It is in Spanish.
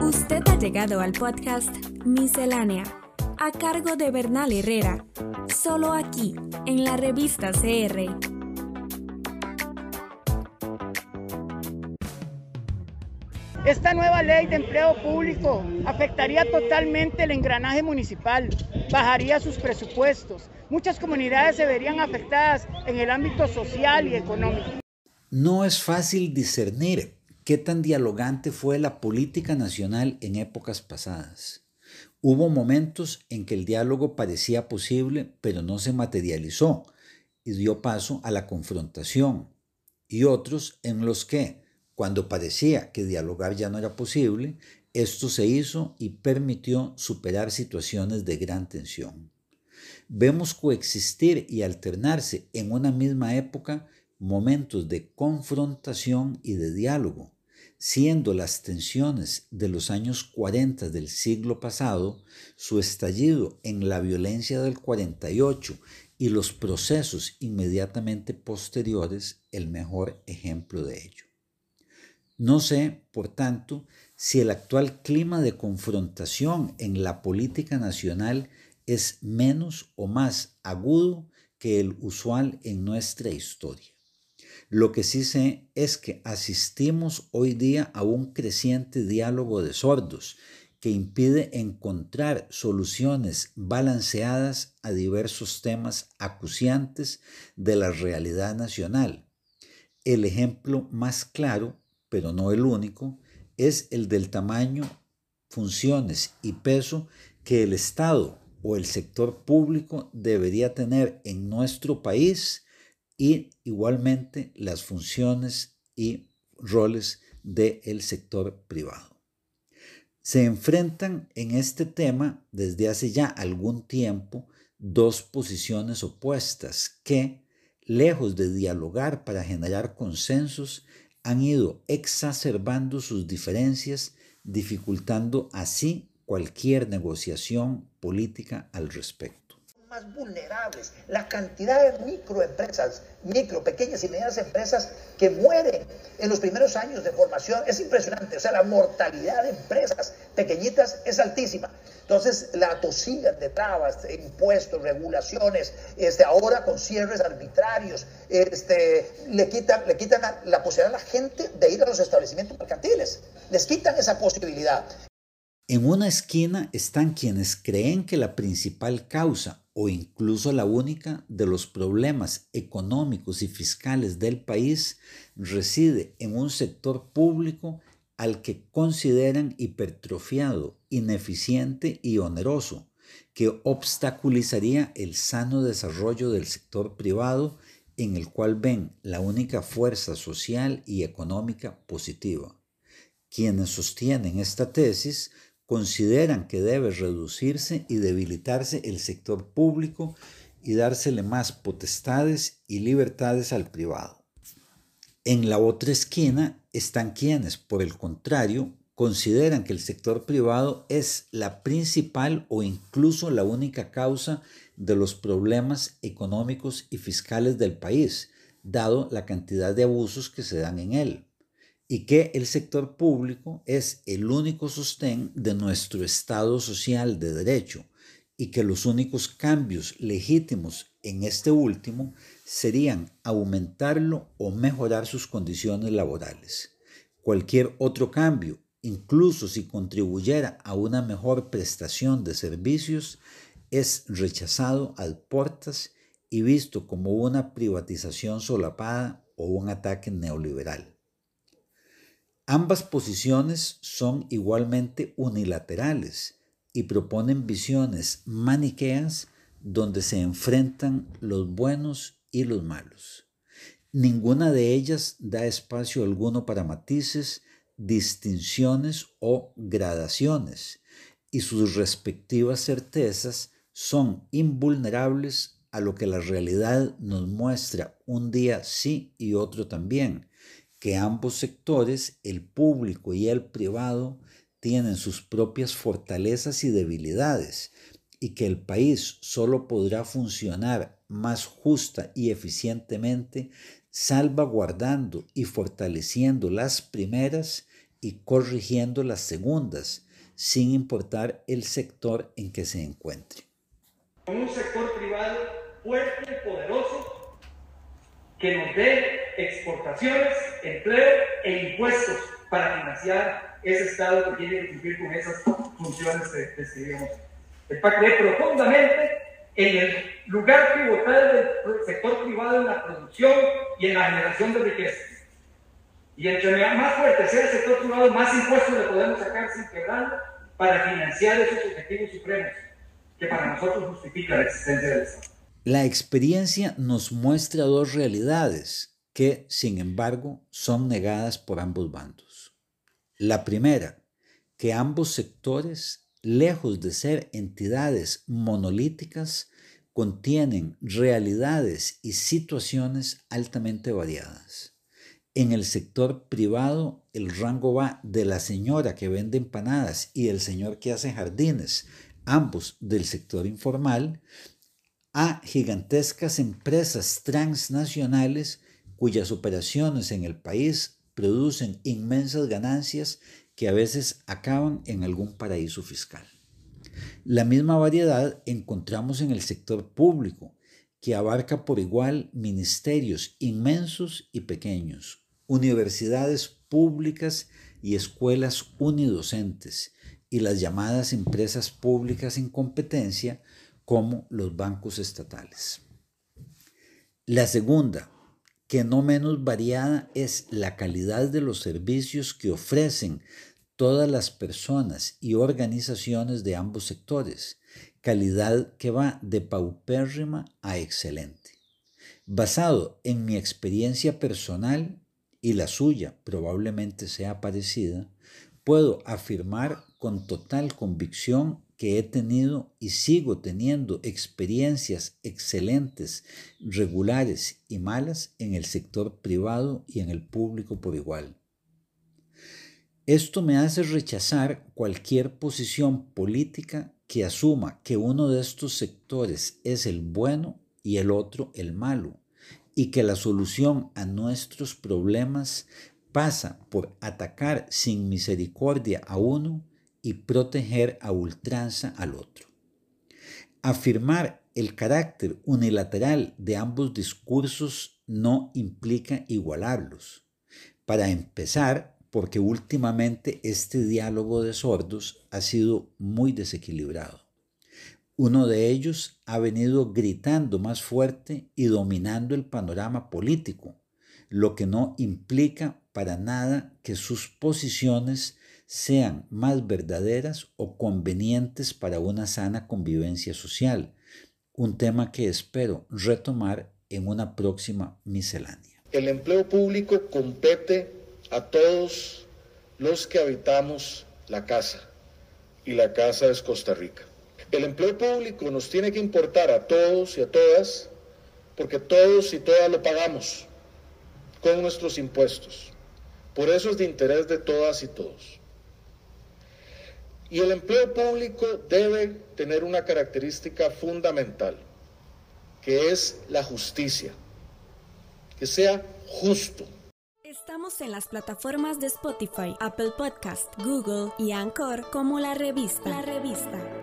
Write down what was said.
Usted ha llegado al podcast Miscelánea, a cargo de Bernal Herrera, solo aquí, en la revista CR. Esta nueva ley de empleo público afectaría totalmente el engranaje municipal, bajaría sus presupuestos. Muchas comunidades se verían afectadas en el ámbito social y económico. No es fácil discernir qué tan dialogante fue la política nacional en épocas pasadas. Hubo momentos en que el diálogo parecía posible, pero no se materializó y dio paso a la confrontación, y otros en los que, cuando parecía que dialogar ya no era posible, esto se hizo y permitió superar situaciones de gran tensión. Vemos coexistir y alternarse en una misma época momentos de confrontación y de diálogo, siendo las tensiones de los años 40 del siglo pasado, su estallido en la violencia del 48 y los procesos inmediatamente posteriores el mejor ejemplo de ello. No sé, por tanto, si el actual clima de confrontación en la política nacional es menos o más agudo que el usual en nuestra historia. Lo que sí sé es que asistimos hoy día a un creciente diálogo de sordos que impide encontrar soluciones balanceadas a diversos temas acuciantes de la realidad nacional. El ejemplo más claro pero no el único, es el del tamaño, funciones y peso que el Estado o el sector público debería tener en nuestro país y igualmente las funciones y roles del sector privado. Se enfrentan en este tema desde hace ya algún tiempo dos posiciones opuestas que, lejos de dialogar para generar consensos, han ido exacerbando sus diferencias, dificultando así cualquier negociación política al respecto más vulnerables, la cantidad de microempresas, micro, pequeñas y medianas empresas que mueren en los primeros años de formación es impresionante. O sea, la mortalidad de empresas pequeñitas es altísima. Entonces, la tosigan de trabas, impuestos, regulaciones, este, ahora con cierres arbitrarios, este, le quitan, le quitan la posibilidad a la gente de ir a los establecimientos mercantiles. Les quitan esa posibilidad. En una esquina están quienes creen que la principal causa o incluso la única de los problemas económicos y fiscales del país reside en un sector público al que consideran hipertrofiado, ineficiente y oneroso, que obstaculizaría el sano desarrollo del sector privado en el cual ven la única fuerza social y económica positiva. Quienes sostienen esta tesis consideran que debe reducirse y debilitarse el sector público y dársele más potestades y libertades al privado. En la otra esquina están quienes, por el contrario, consideran que el sector privado es la principal o incluso la única causa de los problemas económicos y fiscales del país, dado la cantidad de abusos que se dan en él y que el sector público es el único sostén de nuestro Estado social de derecho y que los únicos cambios legítimos en este último serían aumentarlo o mejorar sus condiciones laborales. Cualquier otro cambio, incluso si contribuyera a una mejor prestación de servicios, es rechazado al portas y visto como una privatización solapada o un ataque neoliberal. Ambas posiciones son igualmente unilaterales y proponen visiones maniqueas donde se enfrentan los buenos y los malos. Ninguna de ellas da espacio alguno para matices, distinciones o gradaciones, y sus respectivas certezas son invulnerables a lo que la realidad nos muestra un día sí y otro también, que ambos sectores, el público y el privado, tienen sus propias fortalezas y debilidades y que el país solo podrá funcionar más justa y eficientemente salvaguardando y fortaleciendo las primeras y corrigiendo las segundas, sin importar el sector en que se encuentre. Un sector privado fuerte, poderoso, que nos dé exportaciones, empleo e impuestos para financiar ese Estado que tiene que cumplir con esas funciones que describimos. El PAC cree profundamente en el lugar pivotal del sector privado en la producción y en la generación de riqueza. Y entre más fuerte sea el sector privado, más impuestos le podemos sacar sin quebrando para financiar esos objetivos supremos que para nosotros justifica la existencia del Estado. La experiencia nos muestra dos realidades que, sin embargo, son negadas por ambos bandos. La primera, que ambos sectores, lejos de ser entidades monolíticas, contienen realidades y situaciones altamente variadas. En el sector privado, el rango va de la señora que vende empanadas y el señor que hace jardines, ambos del sector informal, a gigantescas empresas transnacionales cuyas operaciones en el país producen inmensas ganancias que a veces acaban en algún paraíso fiscal. La misma variedad encontramos en el sector público, que abarca por igual ministerios inmensos y pequeños, universidades públicas y escuelas unidocentes, y las llamadas empresas públicas en competencia, como los bancos estatales. La segunda, que no menos variada, es la calidad de los servicios que ofrecen todas las personas y organizaciones de ambos sectores, calidad que va de paupérrima a excelente. Basado en mi experiencia personal y la suya probablemente sea parecida, puedo afirmar con total convicción que he tenido y sigo teniendo experiencias excelentes, regulares y malas en el sector privado y en el público por igual. Esto me hace rechazar cualquier posición política que asuma que uno de estos sectores es el bueno y el otro el malo, y que la solución a nuestros problemas pasa por atacar sin misericordia a uno y proteger a ultranza al otro. Afirmar el carácter unilateral de ambos discursos no implica igualarlos. Para empezar, porque últimamente este diálogo de sordos ha sido muy desequilibrado. Uno de ellos ha venido gritando más fuerte y dominando el panorama político, lo que no implica para nada que sus posiciones sean más verdaderas o convenientes para una sana convivencia social, un tema que espero retomar en una próxima miscelánea. El empleo público compete a todos los que habitamos la casa y la casa es Costa Rica. El empleo público nos tiene que importar a todos y a todas porque todos y todas lo pagamos con nuestros impuestos. Por eso es de interés de todas y todos. Y el empleo público debe tener una característica fundamental, que es la justicia, que sea justo. Estamos en las plataformas de Spotify, Apple Podcast, Google y Anchor como la revista. La revista.